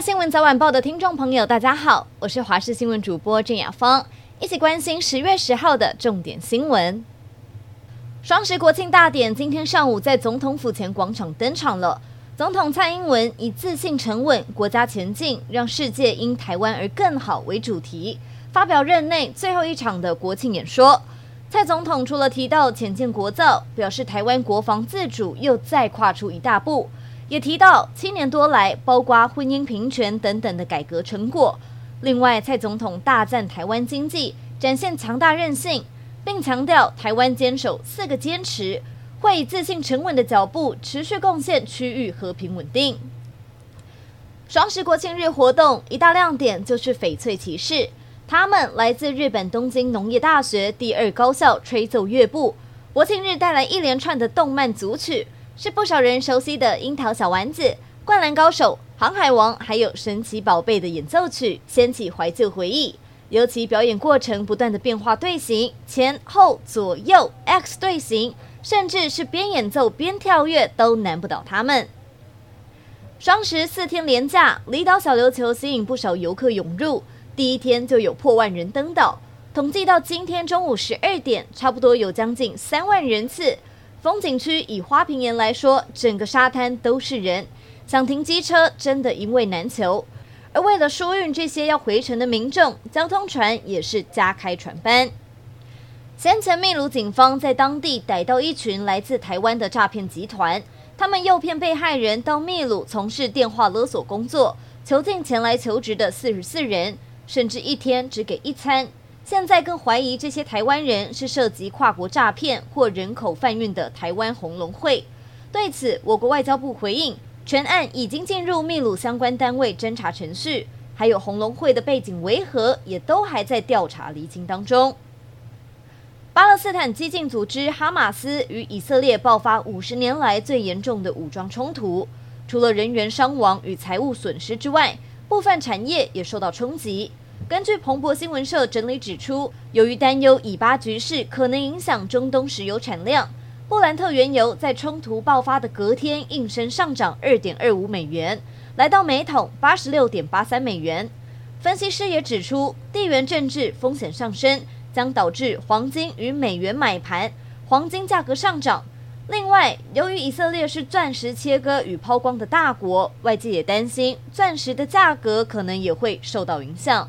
新闻早晚报的听众朋友，大家好，我是华视新闻主播郑雅芳，一起关心十月十号的重点新闻。双十国庆大典今天上午在总统府前广场登场了。总统蔡英文以“自信沉稳，国家前进，让世界因台湾而更好”为主题，发表任内最后一场的国庆演说。蔡总统除了提到潜舰国造，表示台湾国防自主又再跨出一大步，也提到七年多来包括婚姻平权等等的改革成果。另外，蔡总统大赞台湾经济展现强大韧性，并强调台湾坚守四个坚持，会以自信沉稳的脚步持续贡献区域和平稳定。双十国庆日活动一大亮点就是翡翠骑士。他们来自日本东京农业大学第二高校吹奏乐部，国庆日带来一连串的动漫组曲，是不少人熟悉的《樱桃小丸子》《灌篮高手》《航海王》还有《神奇宝贝》的演奏曲，掀起怀旧回忆。尤其表演过程不断的变化队形，前后左右 X 队形，甚至是边演奏边跳跃都难不倒他们。双十四天连假，离岛小琉球吸引不少游客涌入。第一天就有破万人登岛，统计到今天中午十二点，差不多有将近三万人次。风景区以花瓶岩来说，整个沙滩都是人，想停机车真的一位难求。而为了疏运这些要回程的民众，交通船也是加开船班。先前秘鲁警方在当地逮到一群来自台湾的诈骗集团，他们诱骗被害人到秘鲁从事电话勒索工作，囚禁前来求职的四十四人。甚至一天只给一餐，现在更怀疑这些台湾人是涉及跨国诈骗或人口贩运的台湾红龙会。对此，我国外交部回应，全案已经进入秘鲁相关单位侦查程序，还有红龙会的背景为何，也都还在调查厘清当中。巴勒斯坦激进组织哈马斯与以色列爆发五十年来最严重的武装冲突，除了人员伤亡与财务损失之外，部分产业也受到冲击。根据彭博新闻社整理指出，由于担忧以巴局势可能影响中东石油产量，布兰特原油在冲突爆发的隔天应声上涨二点二五美元，来到每桶八十六点八三美元。分析师也指出，地缘政治风险上升将导致黄金与美元买盘，黄金价格上涨。另外，由于以色列是钻石切割与抛光的大国，外界也担心钻石的价格可能也会受到影响。